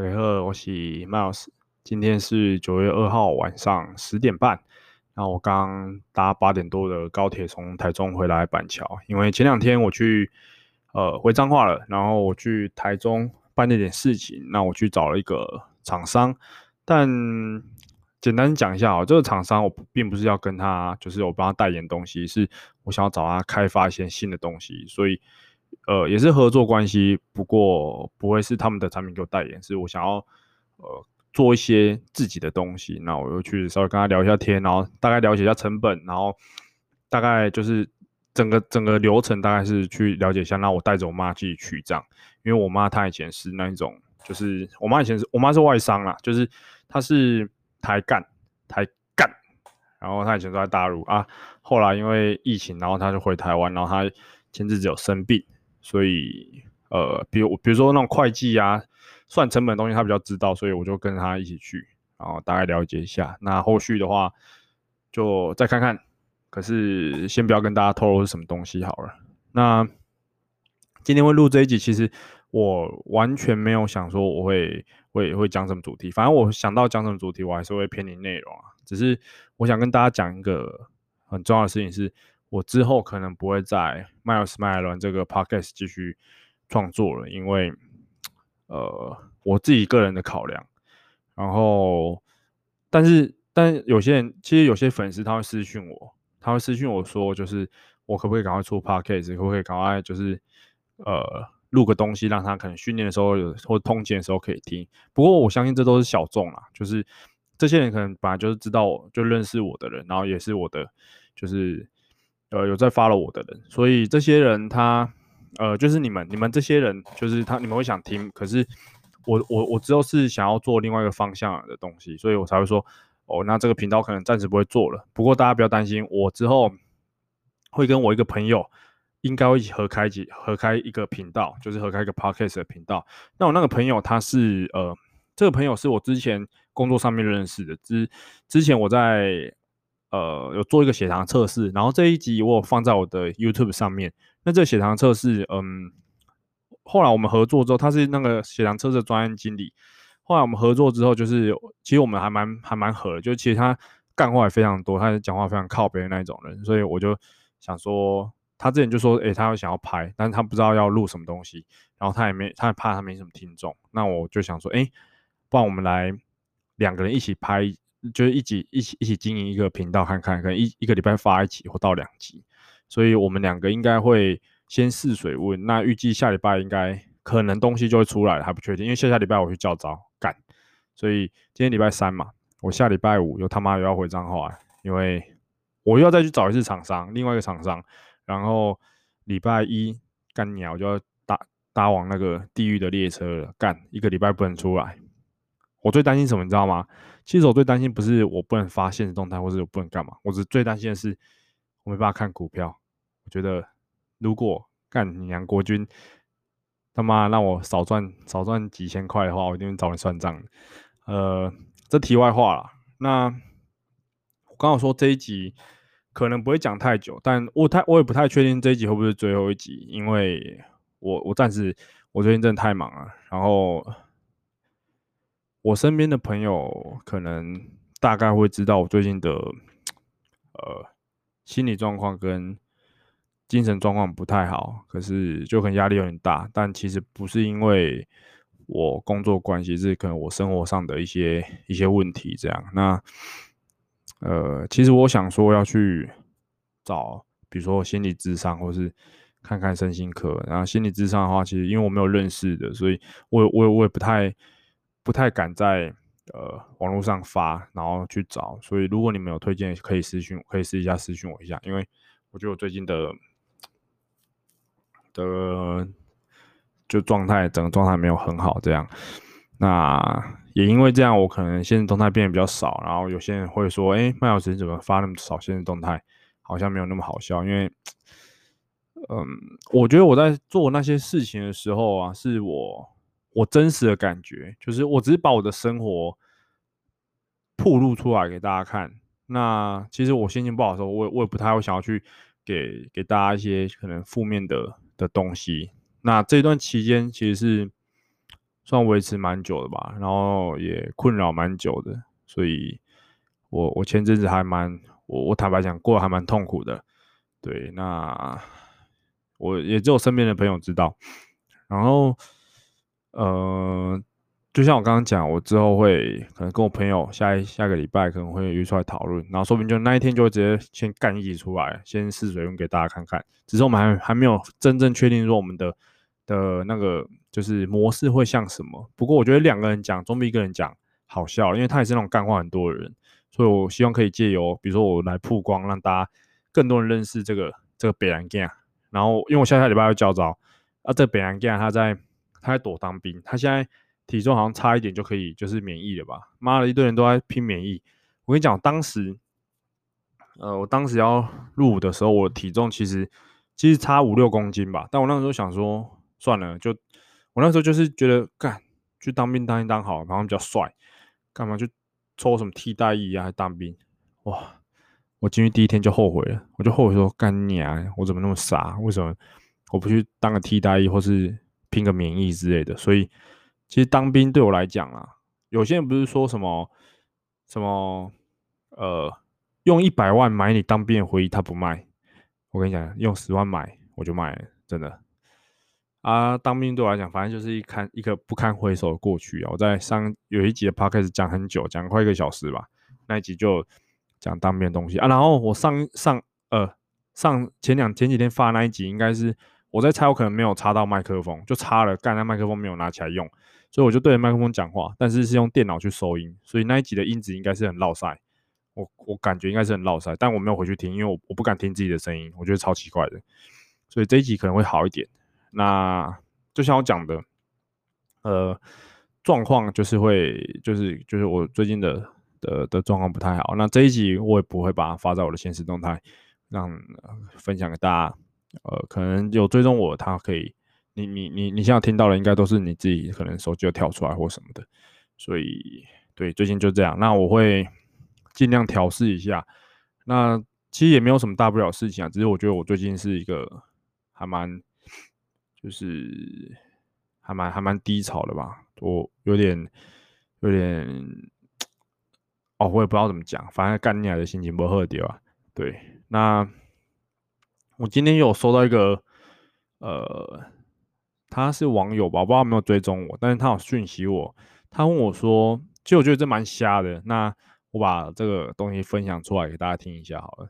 大家好，我是 Miles。今天是九月二号晚上十点半。然后我刚搭八点多的高铁从台中回来板桥，因为前两天我去呃回彰化了，然后我去台中办了点事情。那我去找了一个厂商，但简单讲一下哦，这个厂商我并不是要跟他就是我帮他代言东西，是我想要找他开发一些新的东西，所以。呃，也是合作关系，不过不会是他们的产品给我代言，是我想要呃做一些自己的东西，那我就去稍微跟他聊一下天，然后大概了解一下成本，然后大概就是整个整个流程大概是去了解一下，那我带着我妈继续去这样，因为我妈她以前是那一种，就是我妈以前是我妈是外商啦，就是她是台干台干，然后她以前都在大陆啊，后来因为疫情，然后她就回台湾，然后她前阵子有生病。所以，呃，比如比如说那种会计啊，算成本的东西，他比较知道，所以我就跟他一起去，然后大概了解一下。那后续的话，就再看看。可是先不要跟大家透露是什么东西好了。那今天会录这一集，其实我完全没有想说我会会会讲什么主题，反正我想到讲什么主题，我还是会偏离内容啊。只是我想跟大家讲一个很重要的事情是。我之后可能不会在 Miles 麦伦这个 podcast 继续创作了，因为呃我自己个人的考量。然后，但是但有些人其实有些粉丝他会私讯我，他会私讯我说，就是我可不可以赶快出 podcast，可不可以赶快就是呃录个东西，让他可能训练的时候有或通勤的时候可以听。不过我相信这都是小众啦，就是这些人可能本来就是知道我就认识我的人，然后也是我的就是。呃，有在 follow 我的人，所以这些人他，呃，就是你们，你们这些人，就是他，你们会想听，可是我，我，我之后是想要做另外一个方向的东西，所以我才会说，哦，那这个频道可能暂时不会做了。不过大家不要担心，我之后会跟我一个朋友，应该会一起合开几合开一个频道，就是合开一个 podcast 的频道。那我那个朋友他是，呃，这个朋友是我之前工作上面认识的，之之前我在。呃，有做一个血糖测试，然后这一集我有放在我的 YouTube 上面。那这个血糖测试，嗯，后来我们合作之后，他是那个血糖测试专业经理。后来我们合作之后，就是其实我们还蛮还蛮合的，就其实他干话也非常多，他讲话非常靠北的那种人，所以我就想说，他之前就说，诶，他要想要拍，但是他不知道要录什么东西，然后他也没，他也怕他没什么听众，那我就想说，诶，不然我们来两个人一起拍。就是一起一起一起经营一个频道看看，可能一一个礼拜发一集或到两集，所以我们两个应该会先试水温。那预计下礼拜应该可能东西就会出来了，还不确定，因为下下礼拜我去教招干，所以今天礼拜三嘛，我下礼拜五又他妈又要回彰化，因为我又要再去找一次厂商，另外一个厂商，然后礼拜一干鸟就要搭搭往那个地狱的列车了，干一个礼拜不能出来。我最担心什么，你知道吗？其实我最担心不是我不能发现实动态，或者我不能干嘛，我只最担心的是我没办法看股票。我觉得如果干你娘国军他妈让我少赚少赚几千块的话，我一定会找你算账。呃，这题外话了。那我刚好说这一集可能不会讲太久，但我太我也不太确定这一集会不会是最后一集，因为我我暂时我最近真的太忙了，然后。我身边的朋友可能大概会知道我最近的呃心理状况跟精神状况不太好，可是就可能压力有点大，但其实不是因为我工作关系，是可能我生活上的一些一些问题这样。那呃，其实我想说要去找，比如说心理咨商，或是看看身心科。然后心理咨商的话，其实因为我没有认识的，所以我我我也不太。不太敢在呃网络上发，然后去找，所以如果你们有推荐，可以私信，可以试一下私信我一下，因为我觉得我最近的的就状态，整个状态没有很好，这样。那也因为这样，我可能现在动态变得比较少，然后有些人会说，哎，麦老师你怎么发那么少现在动态，好像没有那么好笑，因为，嗯，我觉得我在做那些事情的时候啊，是我。我真实的感觉就是，我只是把我的生活曝露出来给大家看。那其实我心情不好的时候，我也我也不太会想要去给给大家一些可能负面的的东西。那这段期间其实是算维持蛮久的吧，然后也困扰蛮久的，所以我我前阵子还蛮我我坦白讲过得还蛮痛苦的，对，那我也只有身边的朋友知道，然后呃，就像我刚刚讲，我之后会可能跟我朋友下一下个礼拜可能会约出来讨论，然后说不定就那一天就会直接先干一集出来，先试水用给大家看看，只是我们还还没有真正确定说我们的的那个。就是模式会像什么？不过我觉得两个人讲总比一个人讲好笑，因为他也是那种干话很多的人，所以我希望可以借由，比如说我来曝光，让大家更多人认识这个这个北兰 g 然后，因为我下下礼拜要教招啊，这个北兰 g 他在他在躲当兵，他现在体重好像差一点就可以就是免疫了吧？妈的，一堆人都在拼免疫。我跟你讲，当时，呃，我当时要入伍的时候，我体重其实其实差五六公斤吧，但我那时候想说，算了，就。我那时候就是觉得，干去当兵当一当好，然后比较帅，干嘛去抽什么替代役啊？还当兵，哇！我进去第一天就后悔了，我就后悔说，干你啊！我怎么那么傻？为什么我不去当个替代役，或是拼个免疫之类的？所以，其实当兵对我来讲啊，有些人不是说什么什么呃，用一百万买你当兵的回忆，他不卖。我跟你讲，用十万买我就卖，真的。啊，当兵对我来讲，反正就是一看一个不堪回首的过去啊！我在上有一集的 podcast 讲很久，讲快一个小时吧。那一集就讲当兵的东西啊。然后我上上呃上前两前几天发那一集，应该是我在猜，我可能没有插到麦克风，就插了，刚才麦克风没有拿起来用，所以我就对着麦克风讲话，但是是用电脑去收音，所以那一集的音质应该是很落赛。我我感觉应该是很落赛，但我没有回去听，因为我我不敢听自己的声音，我觉得超奇怪的。所以这一集可能会好一点。那就像我讲的，呃，状况就是会，就是就是我最近的的的状况不太好。那这一集我也不会把它发在我的现实动态，让、分享给大家。呃，可能有追踪我，他可以，你你你你现在听到的应该都是你自己可能手机有跳出来或什么的。所以，对，最近就这样。那我会尽量调试一下。那其实也没有什么大不了事情啊，只是我觉得我最近是一个还蛮。就是还蛮还蛮低潮的吧，我有点有点哦，我也不知道怎么讲，反正干你来的心情不好点啊。对，那我今天有收到一个呃，他是网友吧，我不知道有没有追踪我，但是他有讯息我，他问我说，其实我觉得这蛮瞎的，那我把这个东西分享出来给大家听一下好了。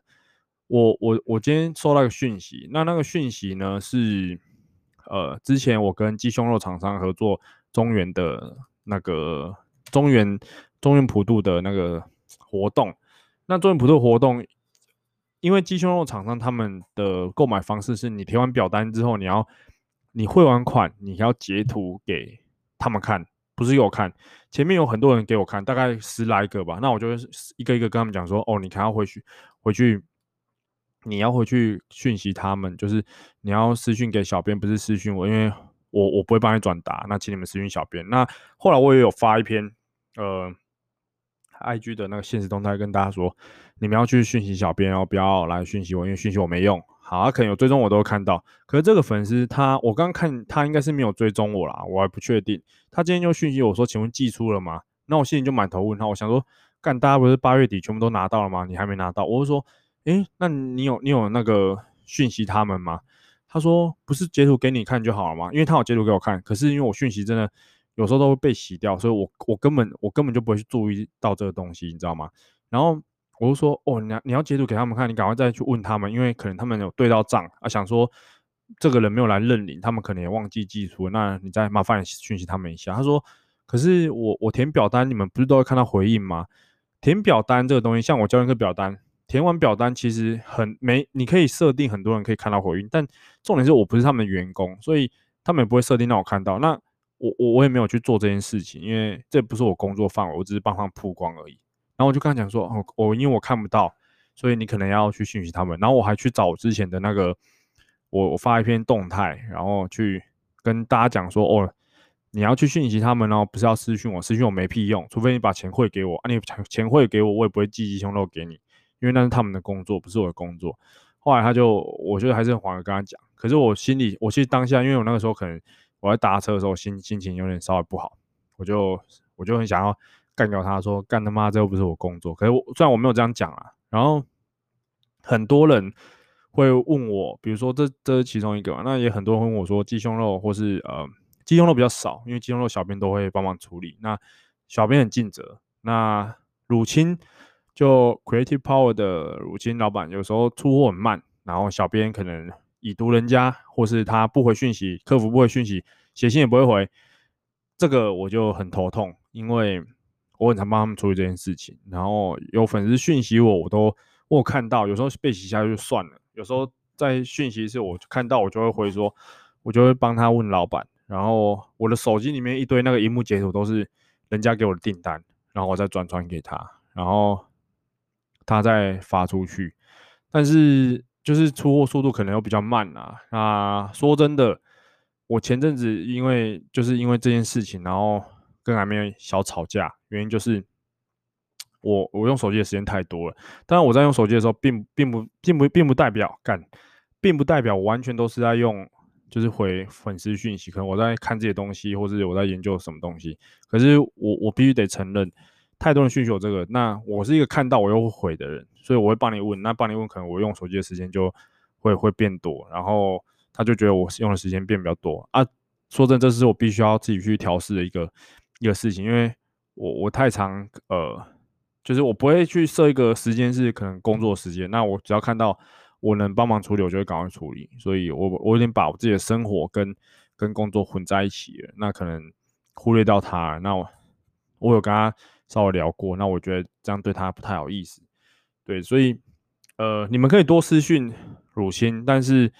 我我我今天收到一个讯息，那那个讯息呢是。呃，之前我跟鸡胸肉厂商合作中原的那个中原中原普渡的那个活动，那中原普渡活动，因为鸡胸肉厂商他们的购买方式是你填完表单之后，你要你汇完款，你要截图给他们看，不是给我看，前面有很多人给我看，大概十来个吧，那我就一个一个跟他们讲说，哦，你看要回去回去。你要回去讯息他们，就是你要私讯给小编，不是私讯我，因为我我不会帮你转达。那请你们私讯小编。那后来我也有发一篇呃，IG 的那个现实动态跟大家说，你们要去讯息小编哦，不要来讯息我，因为讯息我没用。好，他可能有追踪我都会看到，可是这个粉丝他，我刚刚看他应该是没有追踪我啦，我还不确定。他今天就讯息我说，请问寄出了吗？那我心里就满头问号，我想说，干大家不是八月底全部都拿到了吗？你还没拿到？我就说。诶，那你有你有那个讯息他们吗？他说不是截图给你看就好了吗？因为他有截图给我看，可是因为我讯息真的有时候都会被洗掉，所以我我根本我根本就不会去注意到这个东西，你知道吗？然后我就说哦，你要你要截图给他们看，你赶快再去问他们，因为可能他们有对到账啊，想说这个人没有来认领，他们可能也忘记寄出，那你再麻烦讯息他们一下。他说，可是我我填表单，你们不是都会看到回应吗？填表单这个东西，像我交一个表单。填完表单其实很没，你可以设定很多人可以看到回应，但重点是我不是他们的员工，所以他们也不会设定让我看到。那我我我也没有去做这件事情，因为这不是我工作范围，我只是帮他们曝光而已。然后我就跟他讲说，哦，我因为我看不到，所以你可能要去讯息他们。然后我还去找之前的那个，我我发一篇动态，然后去跟大家讲说，哦，你要去讯息他们哦，不是要私讯我，私讯我没屁用，除非你把钱汇给我啊，你钱汇给我，我也不会寄鸡胸肉给你。因为那是他们的工作，不是我的工作。后来他就，我觉得还是很缓和跟他讲。可是我心里，我其实当下，因为我那个时候可能我在搭车的时候心心情有点稍微不好，我就我就很想要干掉他，说干他妈这又不是我工作。可是我虽然我没有这样讲啊，然后很多人会问我，比如说这这是其中一个嘛，那也很多人会问我说鸡胸肉或是呃鸡胸肉比较少，因为鸡胸肉小编都会帮忙处理，那小编很尽责。那乳清就 Creative Power 的乳清老板有时候出货很慢，然后小编可能。已读人家，或是他不回讯息，客服不回讯息，写信也不会回，这个我就很头痛，因为我很常帮他们处理这件事情。然后有粉丝讯息我，我都我看到，有时候被洗下就算了，有时候在讯息时我看到，我就会回说，我就会帮他问老板。然后我的手机里面一堆那个荧幕截图都是人家给我的订单，然后我再转传给他，然后他再发出去，但是。就是出货速度可能又比较慢啊。那说真的，我前阵子因为就是因为这件事情，然后跟还没有小吵架，原因就是我我用手机的时间太多了。当然我在用手机的时候并，并不并不并不代表干，并不代表我完全都是在用，就是回粉丝讯息。可能我在看这些东西，或者我在研究什么东西。可是我我必须得承认。太多人需求这个，那我是一个看到我又会回的人，所以我会帮你问。那帮你问，可能我用手机的时间就会会变多，然后他就觉得我用的时间变比较多啊。说真的，这是我必须要自己去调试的一个一个事情，因为我我太常呃，就是我不会去设一个时间是可能工作时间，那我只要看到我能帮忙处理，我就会赶快处理。所以我我有点把我自己的生活跟跟工作混在一起了，那可能忽略到他。那我我有跟他。稍微聊过，那我觉得这样对他不太好意思，对，所以呃，你们可以多私讯乳清，但是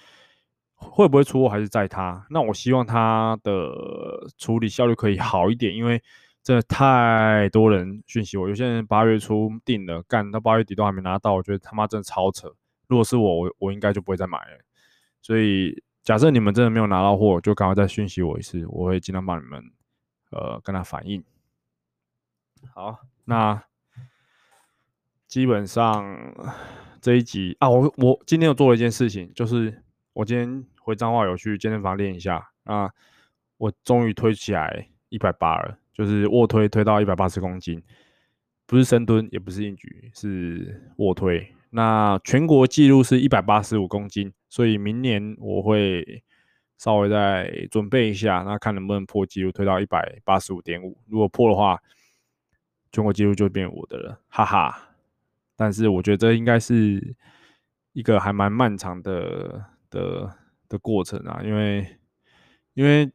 会不会出货还是在他。那我希望他的处理效率可以好一点，因为真的太多人讯息我，有些人八月初订了，干到八月底都还没拿到，我觉得他妈真的超扯。如果是我，我我应该就不会再买了。所以假设你们真的没有拿到货，就赶快再讯息我一次，我会尽量帮你们呃跟他反映。好，那基本上这一集啊，我我今天有做了一件事情，就是我今天回彰化有去健身房练一下啊，我终于推起来一百八了，就是卧推推到一百八十公斤，不是深蹲，也不是硬举，是卧推。那全国纪录是一百八十五公斤，所以明年我会稍微再准备一下，那看能不能破纪录，推到一百八十五点五。如果破的话，全国纪录就变我的了，哈哈！但是我觉得这应该是一个还蛮漫长的的的过程啊，因为因为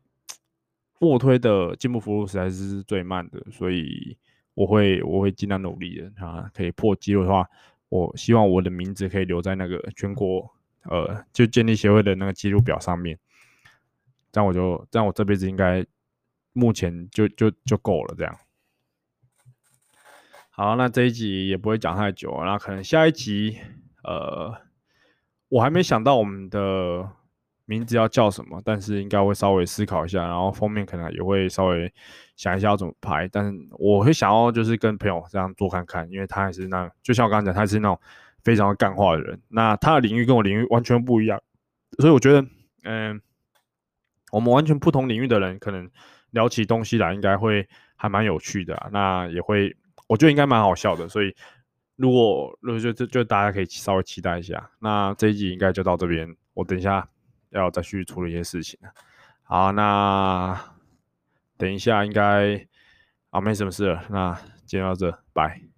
卧推的进步幅度实在是最慢的，所以我会我会尽量努力的啊。可以破纪录的话，我希望我的名字可以留在那个全国呃，就健力协会的那个记录表上面，这样我就这样我这辈子应该目前就就就够了这样。好，那这一集也不会讲太久，那可能下一集，呃，我还没想到我们的名字要叫什么，但是应该会稍微思考一下，然后封面可能也会稍微想一下要怎么拍，但是我会想要就是跟朋友这样做看看，因为他还是那，就像我刚刚讲，他是那种非常干话的人，那他的领域跟我领域完全不一样，所以我觉得，嗯、我们完全不同领域的人，可能聊起东西来应该会还蛮有趣的，那也会。我觉得应该蛮好笑的，所以如果如果就就就大家可以稍微期待一下。那这一集应该就到这边，我等一下要再去处理一些事情。好，那等一下应该啊没什么事了，那今天到这，拜。